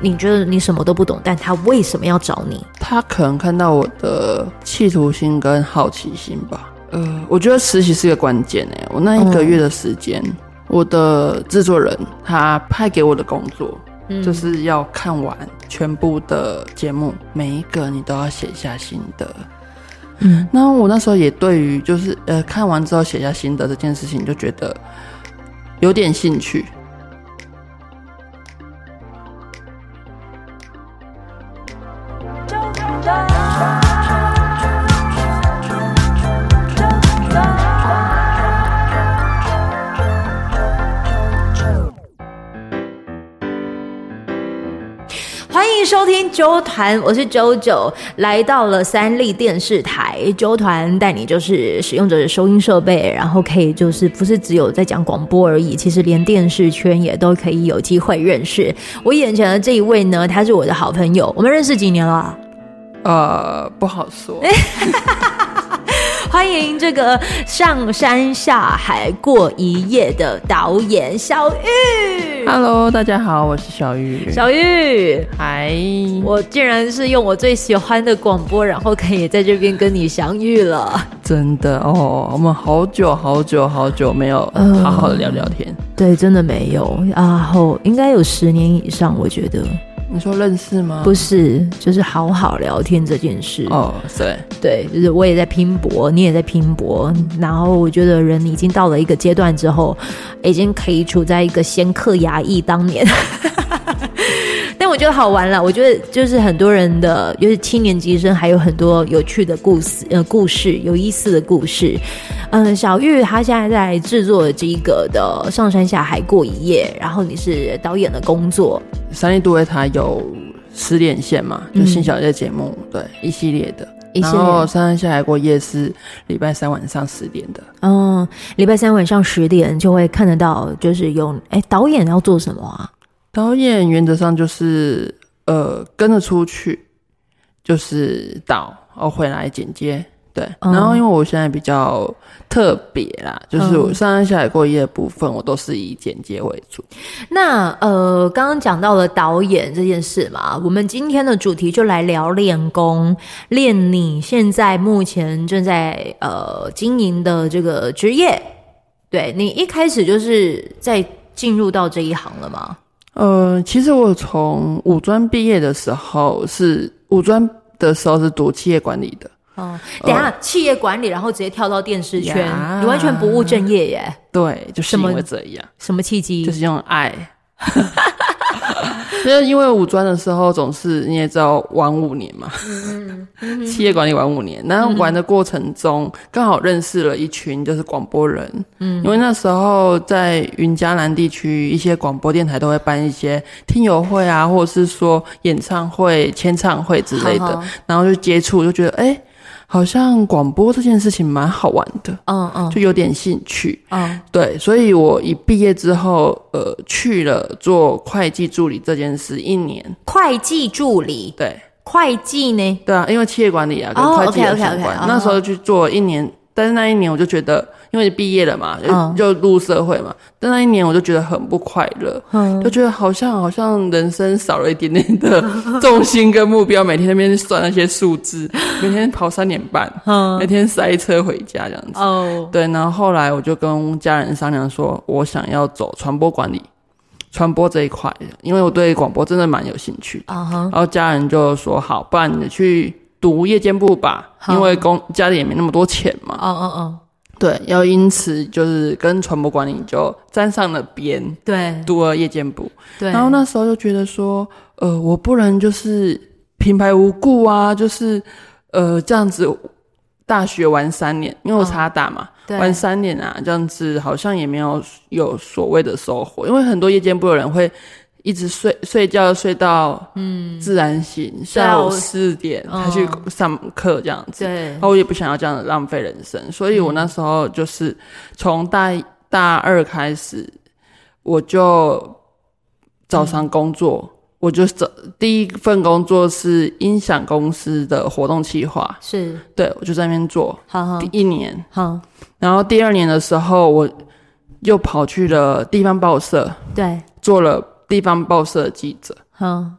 你觉得你什么都不懂，但他为什么要找你？他可能看到我的企图心跟好奇心吧。呃，我觉得实习是一个关键诶。我那一个月的时间，嗯、我的制作人他派给我的工作，嗯、就是要看完全部的节目，每一个你都要写下心得。嗯，那我那时候也对于就是呃看完之后写下心得这件事情，就觉得有点兴趣。收听啾团，我是啾啾，来到了三立电视台。啾团带你就是使用者的收音设备，然后可以就是不是只有在讲广播而已，其实连电视圈也都可以有机会认识。我眼前的这一位呢，他是我的好朋友，我们认识几年了？呃，不好说。欢迎这个上山下海过一夜的导演小玉。Hello，大家好，我是小玉。小玉，嗨！我竟然是用我最喜欢的广播，然后可以在这边跟你相遇了。真的哦，我们好久好久好久没有好好的聊聊天。呃、对，真的没有啊，后应该有十年以上，我觉得。你说认识吗？不是，就是好好聊天这件事。哦，对，对，就是我也在拼搏，你也在拼搏，然后我觉得人已经到了一个阶段之后，已经可以处在一个先嗑牙医当年。但我觉得好玩了，我觉得就是很多人的，就是七年级生，还有很多有趣的故事，呃，故事有意思的故事。嗯，小玉她现在在制作这个的《上山下海过一夜》，然后你是导演的工作。三立都会台有十连线嘛，就新小夜节目，嗯、对，一系列的。然后《上山下海过夜》是礼拜三晚上十点的。嗯，礼拜三晚上十点就会看得到，就是有哎，导演要做什么啊？导演原则上就是呃跟着出去，就是导，然后回来剪接，对。嗯、然后因为我现在比较特别啦，就是我上山下海过一夜的部分，我都是以剪接为主。那呃，刚刚讲到了导演这件事嘛，我们今天的主题就来聊练功，练你现在目前正在呃经营的这个职业。对，你一开始就是在进入到这一行了吗？呃，其实我从五专毕业的时候是五专的时候是读企业管理的。哦，等一下，呃、企业管理，然后直接跳到电视圈，你完全不务正业耶？对，就是因为这样。什么契机？就是用爱。就是因为五专的时候总是你也知道玩五年嘛，嗯嗯、企业管理玩五年，然后玩的过程中刚好认识了一群就是广播人，嗯，因为那时候在云嘉南地区一些广播电台都会办一些听友会啊，或者是说演唱会、签唱会之类的，好好然后就接触就觉得哎。欸好像广播这件事情蛮好玩的，嗯嗯，就有点兴趣，嗯，对，所以我一毕业之后，呃，去了做会计助理这件事一年。会计助理，对，会计呢？对啊，因为企业管理啊，跟会计有相关。那时候去做一年，但是那一年我就觉得。因为毕业了嘛，就就入社会嘛。嗯、但那一年我就觉得很不快乐，嗯、就觉得好像好像人生少了一点点的重心跟目标。每天那边算那些数字，每天跑三点半，嗯、每天塞车回家这样子。哦，对。然后后来我就跟家人商量说，我想要走传播管理，传播这一块，因为我对广播真的蛮有兴趣然后家人就说：“好，不然你去读夜间部吧，嗯、因为公家里也没那么多钱嘛。嗯”嗯嗯嗯。对，要因此就是跟传播管理就沾上了边，对，读了夜间部，对，然后那时候就觉得说，呃，我不能就是平白无故啊，就是呃这样子大学玩三年，因为我差大嘛，哦、玩三年啊，这样子好像也没有有所谓的收获，因为很多夜间部的人会。一直睡睡觉睡到嗯。自然醒，嗯、下午四点才去上课这样子。对，然后我也不想要这样浪费人生，所以我那时候就是从大大二开始，我就早上工作，嗯、我就找第一份工作是音响公司的活动企划，是。对，我就在那边做，好好。第一年，好，然后第二年的时候，我又跑去了地方报社，对，做了。地方报社记者，嗯，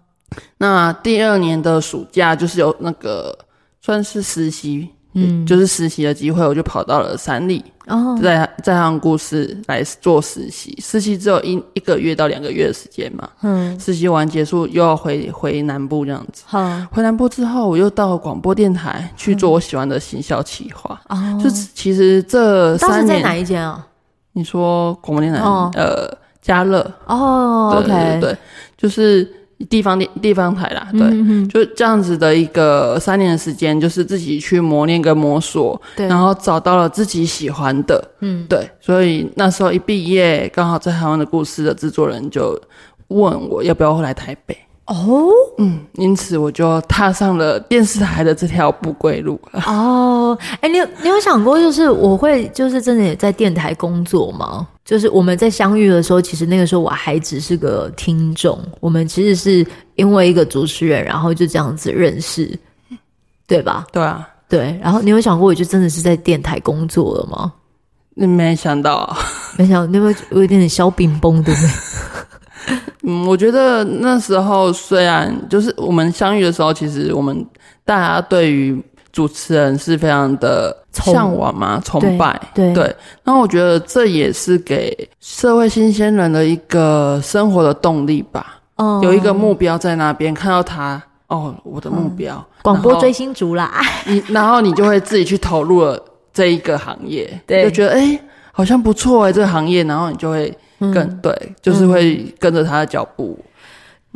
那第二年的暑假就是有那个算是实习，嗯，就是实习的机会，我就跑到了三立，哦，在在他故事来做实习，实习只有一一个月到两个月的时间嘛，嗯，实习完结束又要回回南部这样子，好，回南部之后我又到广播电台去做我喜欢的行销企划，哦，就其实这三年在哪一间啊？你说广播电台，哦、呃，嘉乐，哦对对对就是。地方地地方台啦，对，就这样子的一个三年的时间，就是自己去磨练跟摸索，对，然后找到了自己喜欢的，嗯，对，所以那时候一毕业，刚好在台湾的故事的制作人就问我要不要回来台北，哦，嗯，因此我就踏上了电视台的这条不归路。哦，哎、欸，你有你有想过，就是我会就是真的也在电台工作吗？就是我们在相遇的时候，其实那个时候我还只是个听众。我们其实是因为一个主持人，然后就这样子认识，对吧？对啊，对。然后你有想过，我就真的是在电台工作了吗？你没想到啊？没想到，你有没有有一点点小冰崩，对不对？嗯，我觉得那时候虽然就是我们相遇的时候，其实我们大家对于。主持人是非常的向往嘛，崇拜，对，对。那我觉得这也是给社会新鲜人的一个生活的动力吧。哦，有一个目标在那边，看到他，哦，我的目标，广、嗯、播追星族啦。你然后你就会自己去投入了这一个行业，对，就觉得哎、欸，好像不错哎、欸，这个行业，然后你就会跟、嗯、对，就是会跟着他的脚步。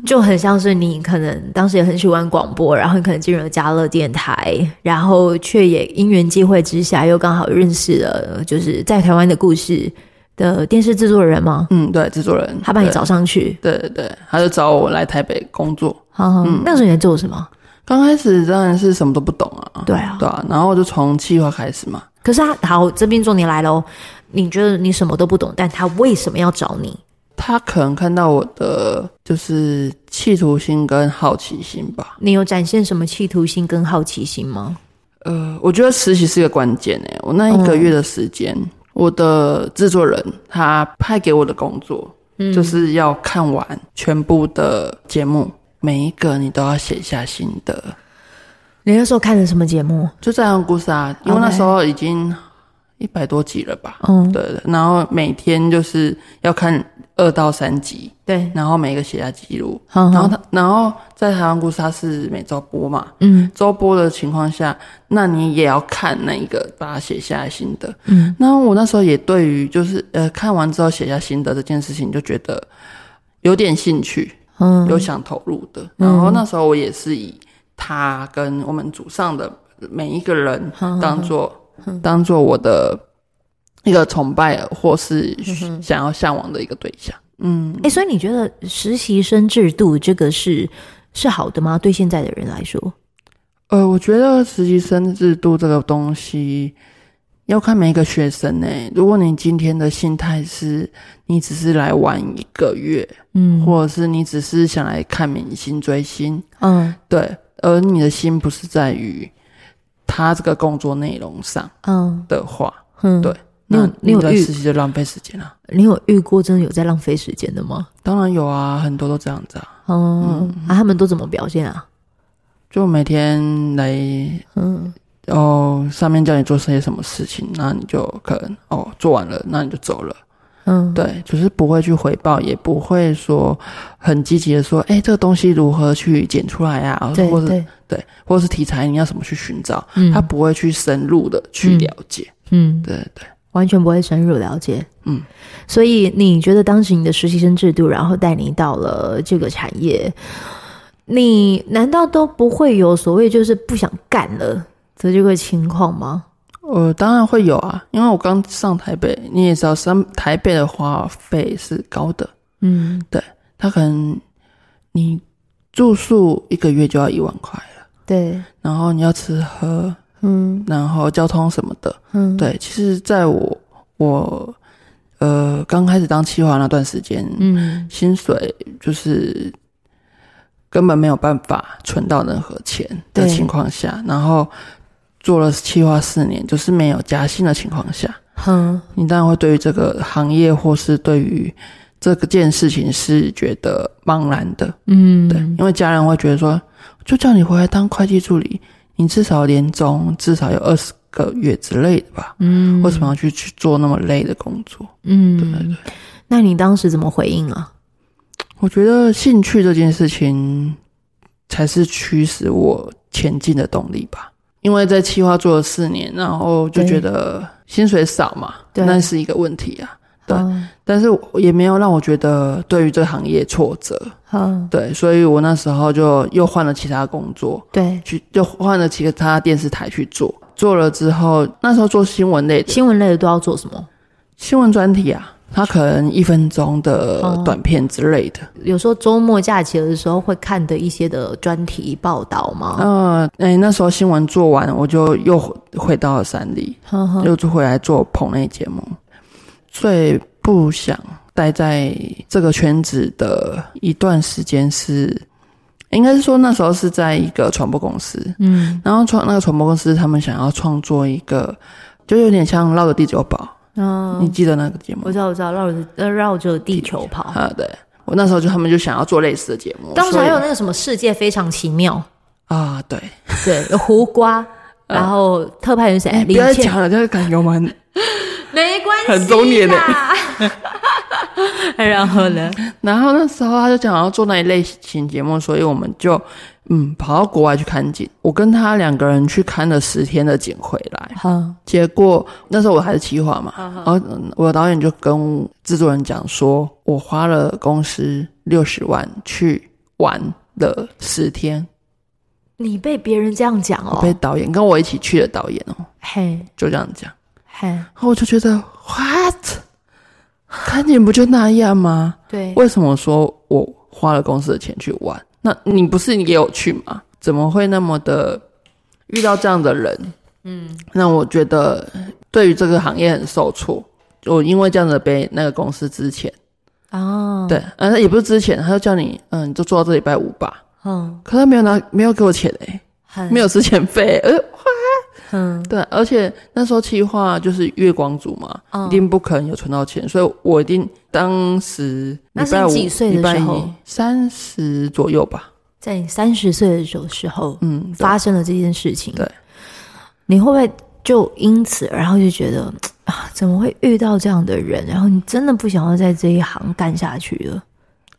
就很像是你可能当时也很喜欢广播，然后你可能进入了家乐电台，然后却也因缘际会之下又刚好认识了就是在台湾的故事的电视制作人吗？嗯，对，制作人，他把你找上去，对对对，他就找我来台北工作。好好，嗯，那个时候你在做什么？刚开始当然是什么都不懂啊，对啊，对啊，然后我就从企划开始嘛。可是他好，这边重点来喽，你觉得你什么都不懂，但他为什么要找你？他可能看到我的就是企图心跟好奇心吧。你有展现什么企图心跟好奇心吗？呃，我觉得实习是一个关键诶。我那一个月的时间，嗯、我的制作人他派给我的工作，嗯、就是要看完全部的节目，每一个你都要写下心得。你那时候看的什么节目？就这样的故事啊，因为那时候已经一百多集了吧？嗯，对，对。然后每天就是要看。二到三集，对，然后每一个写下记录，然后他，然后在台湾故事，它是每周播嘛，嗯，周播的情况下，那你也要看那一个，把它写下来心得，嗯，那我那时候也对于就是呃看完之后写下心得这件事情，就觉得有点兴趣，嗯，有想投入的，然后那时候我也是以他跟我们组上的每一个人当做当做我的。一个崇拜或是想要向往的一个对象，嗯，哎、欸，所以你觉得实习生制度这个是是好的吗？对现在的人来说，呃，我觉得实习生制度这个东西要看每一个学生呢。如果你今天的心态是你只是来玩一个月，嗯，或者是你只是想来看明星追星，嗯，对，而你的心不是在于他这个工作内容上，嗯的话，嗯，对。你有你有在实习就浪费时间啊？你有遇过真的有在浪费时间的吗？当然有啊，很多都这样子啊。嗯，嗯啊，他们都怎么表现啊？就每天来，嗯，哦，上面叫你做些什么事情，那你就可能哦做完了，那你就走了。嗯，对，就是不会去回报，也不会说很积极的说，哎、欸，这个东西如何去剪出来啊？对或者对，对，或者是题材你要怎么去寻找？嗯，他不会去深入的去了解。嗯，对对。完全不会深入了解，嗯，所以你觉得当时你的实习生制度，然后带你到了这个产业，你难道都不会有所谓就是不想干了的这个情况吗？呃，当然会有啊，因为我刚上台北，你也知道，上台北的花费是高的，嗯，对，他可能你住宿一个月就要一万块了，对，然后你要吃喝。嗯，然后交通什么的，嗯，对，其实在我我呃刚开始当企划那段时间，嗯，薪水就是根本没有办法存到任何钱的情况下，然后做了企划四年，就是没有加薪的情况下，嗯，你当然会对于这个行业或是对于这个件事情是觉得茫然的，嗯，对，因为家人会觉得说，就叫你回来当会计助理，你至少年终至少有二十个月之类的吧，嗯，为什么要去去做那么累的工作？嗯，对对对。那你当时怎么回应啊？我觉得兴趣这件事情才是驱使我前进的动力吧，因为在企划做了四年，然后就觉得薪水少嘛，那是一个问题啊。对，嗯、但是也没有让我觉得对于这个行业挫折。嗯，对，所以我那时候就又换了其他工作，对，去就换了其他电视台去做。做了之后，那时候做新闻类的，新闻类的都要做什么？新闻专题啊，它可能一分钟的短片之类的。嗯、有时候周末假期的时候会看的一些的专题报道吗？嗯，哎、欸，那时候新闻做完，我就又回到了山里，嗯、又回来做棚内节目。最不想待在这个圈子的一段时间是，应该是说那时候是在一个传播公司，嗯，然后创那个传播公司他们想要创作一个，就有点像绕着地球跑，嗯，你记得那个节目？我知道，我知道，绕着呃绕着地球跑啊，对，我那时候就他们就想要做类似的节目，当时还有那个什么世界非常奇妙啊，对对，有胡瓜，然后特派员谁？你不要讲了，就是感觉我们。没关系，很中年的。然后呢？然后那时候他就讲要做那一类型节目，所以我们就嗯跑到国外去看景。我跟他两个人去看了十天的景回来。好，结果那时候我还是企划嘛，然后我的导演就跟制作人讲说，我花了公司六十万去玩了十天。你被别人这样讲哦？我被导演跟我一起去的导演哦，嘿，就这样讲。嘿然后我就觉得，what？看景不就那样吗？对，为什么说我花了公司的钱去玩？那你不是你也有去吗？怎么会那么的遇到这样的人？嗯，那我觉得对于这个行业很受挫。我因为这样子被那个公司之前哦，对，嗯，也不是之前，他就叫你，嗯，你就做到这礼拜五吧。嗯，可他没有拿，没有给我钱诶、欸，没有之前费，呃。嗯，对，而且那时候企划就是月光族嘛，嗯、一定不可能有存到钱，所以我一定当时那是几岁的时候？三十左右吧，在你三十岁的时候时候，嗯，发生了这件事情，对，你会不会就因此然后就觉得啊，怎么会遇到这样的人？然后你真的不想要在这一行干下去了？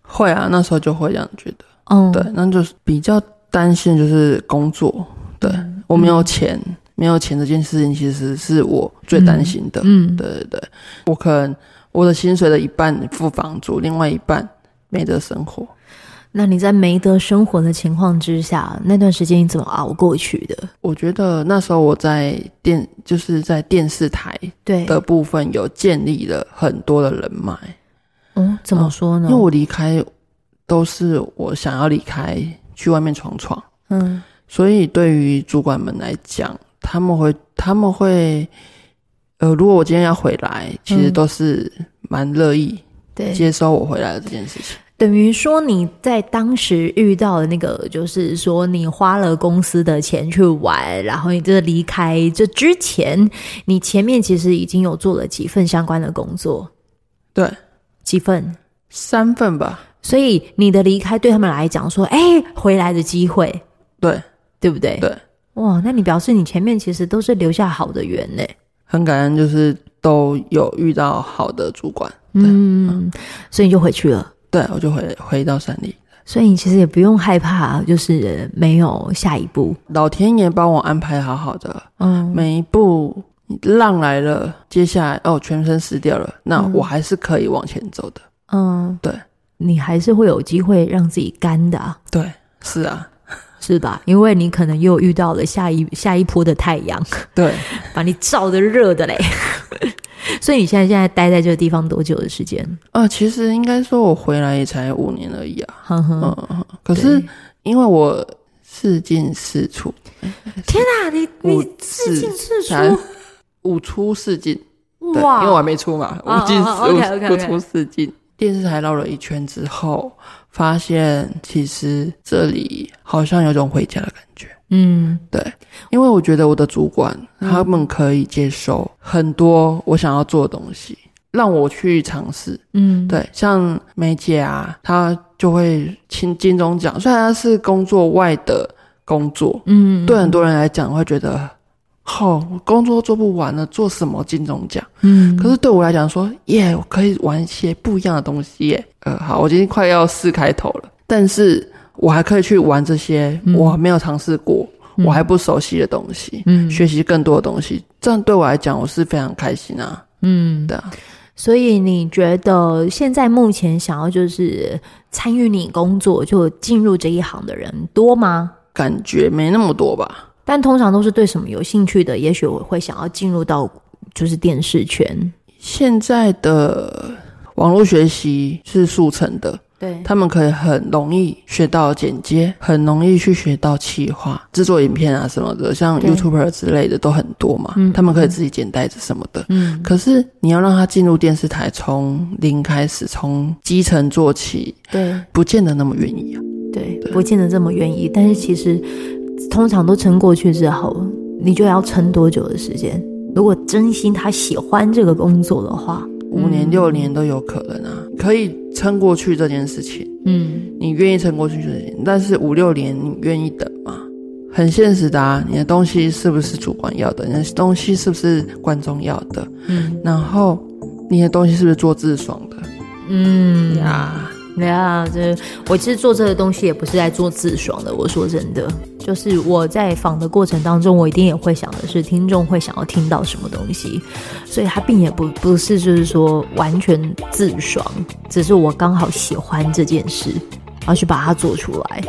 会啊，那时候就会这样觉得，嗯，对，那就是比较担心就是工作，对、嗯、我没有钱。嗯没有钱这件事情，其实是我最担心的。嗯，嗯，对对对，我可能我的薪水的一半付房租，另外一半没得生活。那你在没得生活的情况之下，那段时间你怎么熬过去的？我觉得那时候我在电，就是在电视台对的部分有建立了很多的人脉。嗯，怎么说呢？因为我离开都是我想要离开，去外面闯闯。嗯，所以对于主管们来讲。他们会，他们会，呃，如果我今天要回来，其实都是蛮乐意对接收我回来的这件事情。等于说你在当时遇到的那个，就是说你花了公司的钱去玩，然后你这离开这之前，你前面其实已经有做了几份相关的工作，对，几份，三份吧。所以你的离开对他们来讲说，哎，回来的机会，对，对不对？对。哇，那你表示你前面其实都是留下好的缘呢？很感恩，就是都有遇到好的主管，嗯，嗯，所以你就回去了。对，我就回回到山里。所以你其实也不用害怕，就是没有下一步。老天爷帮我安排好好的，嗯，每一步浪来了，接下来哦，全身湿掉了，那我还是可以往前走的。嗯，对，你还是会有机会让自己干的啊。对，是啊。是吧？因为你可能又遇到了下一下一波的太阳，对，把你照的热的嘞。所以你现在现在待在这个地方多久的时间？啊、呃，其实应该说我回来也才五年而已啊。嗯，可是因为我四进四出，天哪，你 你四进四出，五出四进，哇，因为我还没出嘛，五进四五出四进。电视台绕了一圈之后，发现其实这里好像有种回家的感觉。嗯，对，因为我觉得我的主管他们可以接受很多我想要做的东西，让我去尝试。嗯，对，像梅姐啊，她就会请金钟奖，虽然她是工作外的工作，嗯，对很多人来讲会觉得，好、哦，工作做不完了，做什么金钟奖？嗯，可是对我来讲说，耶，我可以玩一些不一样的东西耶。呃，好，我今天快要四开头了，但是我还可以去玩这些我没有尝试过。我还不熟悉的东西，嗯，学习更多的东西，这样对我来讲，我是非常开心啊，嗯，对啊。所以你觉得现在目前想要就是参与你工作就进入这一行的人多吗？感觉没那么多吧。但通常都是对什么有兴趣的，也许我会想要进入到就是电视圈。现在的网络学习是速成的。对，他们可以很容易学到剪接，很容易去学到企划、制作影片啊什么的，像 YouTuber 之类的都很多嘛。他们可以自己剪带子什么的。嗯，可是你要让他进入电视台，从零开始，从基层做起，对，不见得那么愿意啊。对，不见得这么愿意。但是其实，通常都撑过去之后，你就要撑多久的时间？如果真心他喜欢这个工作的话。五年六年都有可能啊，可以撑过去这件事情。嗯，你愿意撑过去这件事情，但是五六年你愿意等吗？很现实的啊，你的东西是不是主管要的？你的东西是不是观众要的？嗯，然后你的东西是不是做自爽的？嗯呀。对啊，这我其实做这个东西也不是在做自爽的。我说真的，就是我在访的过程当中，我一定也会想的是听众会想要听到什么东西，所以他并也不不是就是说完全自爽，只是我刚好喜欢这件事，而去把它做出来。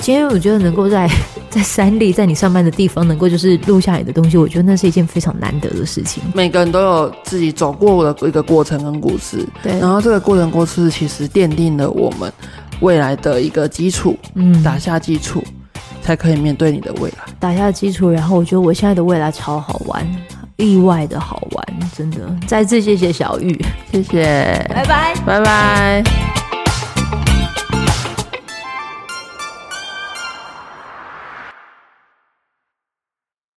今天我觉得能够在 在三立，在你上班的地方，能够就是录下你的东西，我觉得那是一件非常难得的事情。每个人都有自己走过的一个过程跟故事，对。然后这个过程故事其实奠定了我们未来的一个基础，嗯，打下基础，才可以面对你的未来。打下基础，然后我觉得我现在的未来超好玩，意外的好玩，真的。再次谢谢小玉，谢谢，拜拜，拜拜。